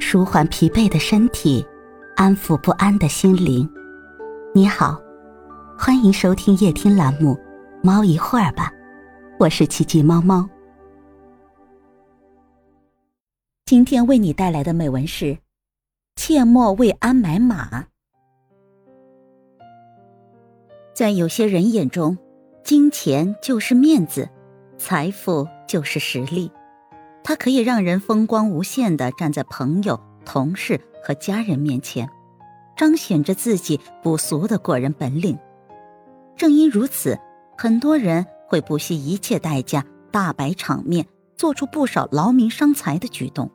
舒缓疲惫的身体，安抚不安的心灵。你好，欢迎收听夜听栏目《猫一会儿吧》，我是奇迹猫猫。今天为你带来的美文是：切莫为鞍买马。在有些人眼中，金钱就是面子，财富就是实力。它可以让人风光无限的站在朋友、同事和家人面前，彰显着自己不俗的过人本领。正因如此，很多人会不惜一切代价大摆场面，做出不少劳民伤财的举动。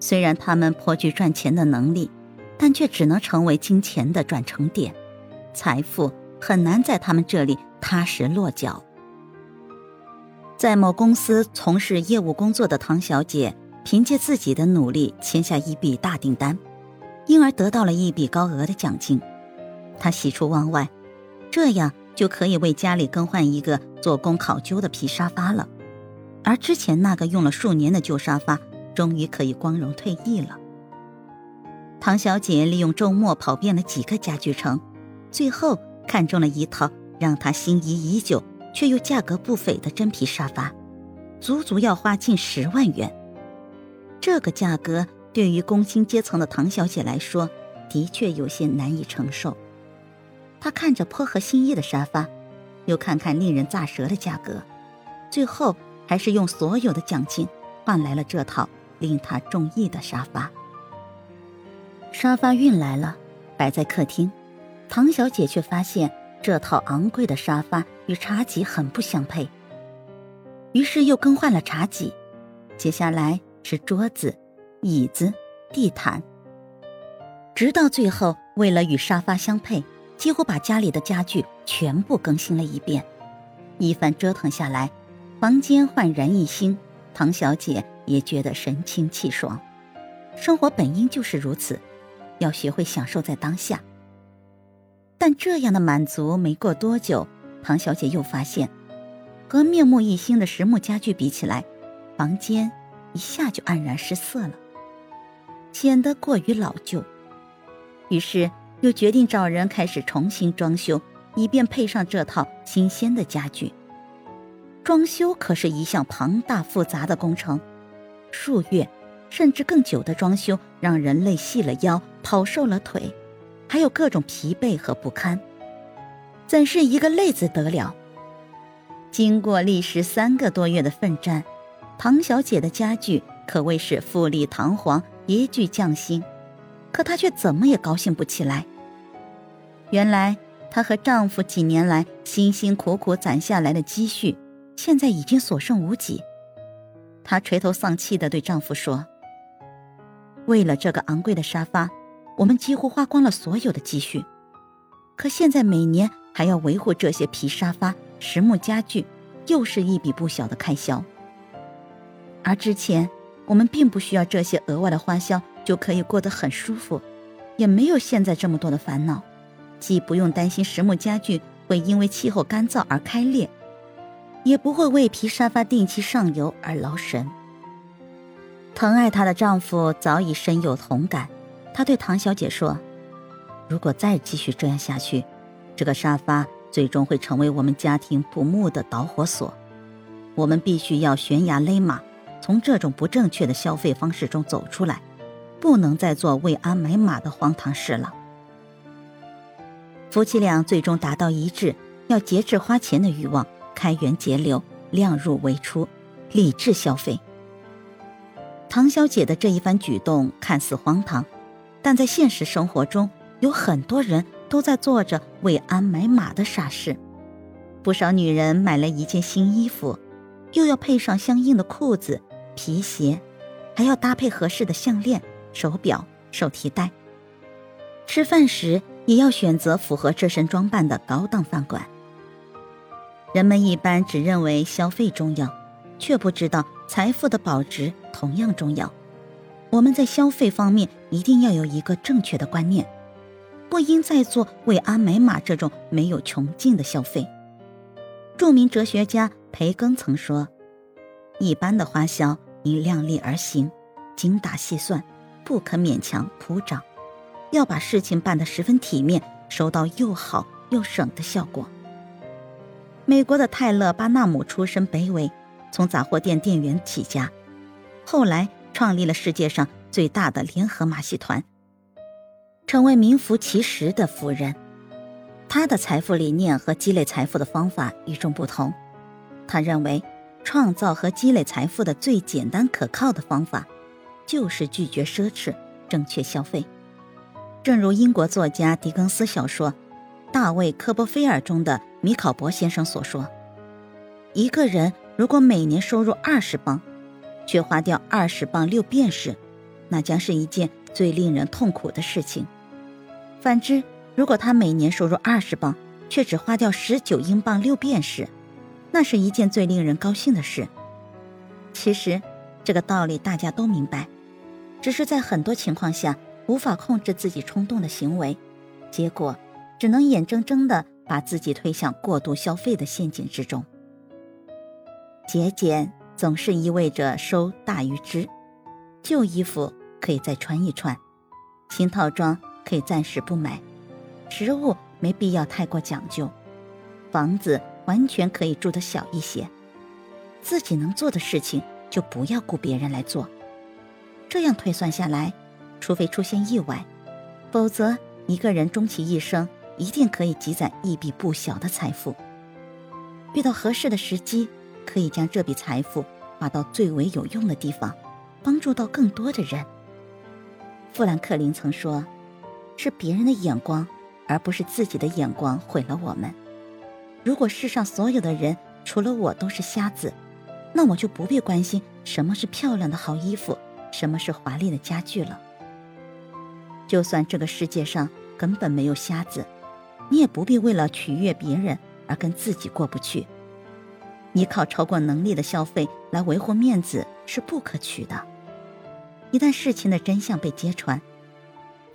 虽然他们颇具赚钱的能力，但却只能成为金钱的转乘点，财富很难在他们这里踏实落脚。在某公司从事业务工作的唐小姐，凭借自己的努力签下一笔大订单，因而得到了一笔高额的奖金。她喜出望外，这样就可以为家里更换一个做工考究的皮沙发了，而之前那个用了数年的旧沙发，终于可以光荣退役了。唐小姐利用周末跑遍了几个家具城，最后看中了一套让她心仪已久。却又价格不菲的真皮沙发，足足要花近十万元。这个价格对于工薪阶层的唐小姐来说，的确有些难以承受。她看着颇合心意的沙发，又看看令人咋舌的价格，最后还是用所有的奖金换来了这套令她中意的沙发。沙发运来了，摆在客厅，唐小姐却发现。这套昂贵的沙发与茶几很不相配，于是又更换了茶几，接下来是桌子、椅子、地毯，直到最后，为了与沙发相配，几乎把家里的家具全部更新了一遍。一番折腾下来，房间焕然一新，唐小姐也觉得神清气爽。生活本应就是如此，要学会享受在当下。但这样的满足没过多久，唐小姐又发现，和面目一新的实木家具比起来，房间一下就黯然失色了，显得过于老旧。于是又决定找人开始重新装修，以便配上这套新鲜的家具。装修可是一项庞大复杂的工程，数月甚至更久的装修，让人累细了腰，跑瘦了腿。还有各种疲惫和不堪，怎是一个累字得了？经过历时三个多月的奋战，唐小姐的家具可谓是富丽堂皇、一具匠心，可她却怎么也高兴不起来。原来，她和丈夫几年来辛辛苦苦攒下来的积蓄，现在已经所剩无几。她垂头丧气地对丈夫说：“为了这个昂贵的沙发。”我们几乎花光了所有的积蓄，可现在每年还要维护这些皮沙发、实木家具，又是一笔不小的开销。而之前我们并不需要这些额外的花销，就可以过得很舒服，也没有现在这么多的烦恼，既不用担心实木家具会因为气候干燥而开裂，也不会为皮沙发定期上油而劳神。疼爱她的丈夫早已深有同感。他对唐小姐说：“如果再继续这样下去，这个沙发最终会成为我们家庭不睦的导火索。我们必须要悬崖勒马，从这种不正确的消费方式中走出来，不能再做为鞍买马的荒唐事了。”夫妻俩最终达到一致，要节制花钱的欲望，开源节流，量入为出，理智消费。唐小姐的这一番举动看似荒唐。但在现实生活中，有很多人都在做着为鞍买马的傻事。不少女人买了一件新衣服，又要配上相应的裤子、皮鞋，还要搭配合适的项链、手表、手提袋。吃饭时也要选择符合这身装扮的高档饭馆。人们一般只认为消费重要，却不知道财富的保值同样重要。我们在消费方面一定要有一个正确的观念，不应再做为阿美马这种没有穷尽的消费。著名哲学家培根曾说：“一般的花销应量力而行，精打细算，不可勉强铺张，要把事情办得十分体面，收到又好又省的效果。美国的泰勒·巴纳姆出身卑微，从杂货店店员起家，后来创立了世界上最大的联合马戏团，成为名副其实的富人。他的财富理念和积累财富的方法与众不同。他认为，创造和积累财富的最简单可靠的方法，就是拒绝奢侈，正确消费。正如英国作家狄更斯小说。大卫·科波菲尔中的米考伯先生所说：“一个人如果每年收入二十磅，却花掉二十磅六便士，那将是一件最令人痛苦的事情。反之，如果他每年收入二十磅，却只花掉十九英镑六便士，那是一件最令人高兴的事。其实，这个道理大家都明白，只是在很多情况下无法控制自己冲动的行为，结果。”只能眼睁睁的把自己推向过度消费的陷阱之中。节俭总是意味着收大于支，旧衣服可以再穿一穿，新套装可以暂时不买，食物没必要太过讲究，房子完全可以住得小一些。自己能做的事情就不要雇别人来做。这样推算下来，除非出现意外，否则一个人终其一生。一定可以积攒一笔不小的财富。遇到合适的时机，可以将这笔财富花到最为有用的地方，帮助到更多的人。富兰克林曾说：“是别人的眼光，而不是自己的眼光毁了我们。如果世上所有的人除了我都是瞎子，那我就不必关心什么是漂亮的好衣服，什么是华丽的家具了。就算这个世界上根本没有瞎子。”你也不必为了取悦别人而跟自己过不去。依靠超过能力的消费来维护面子是不可取的。一旦事情的真相被揭穿，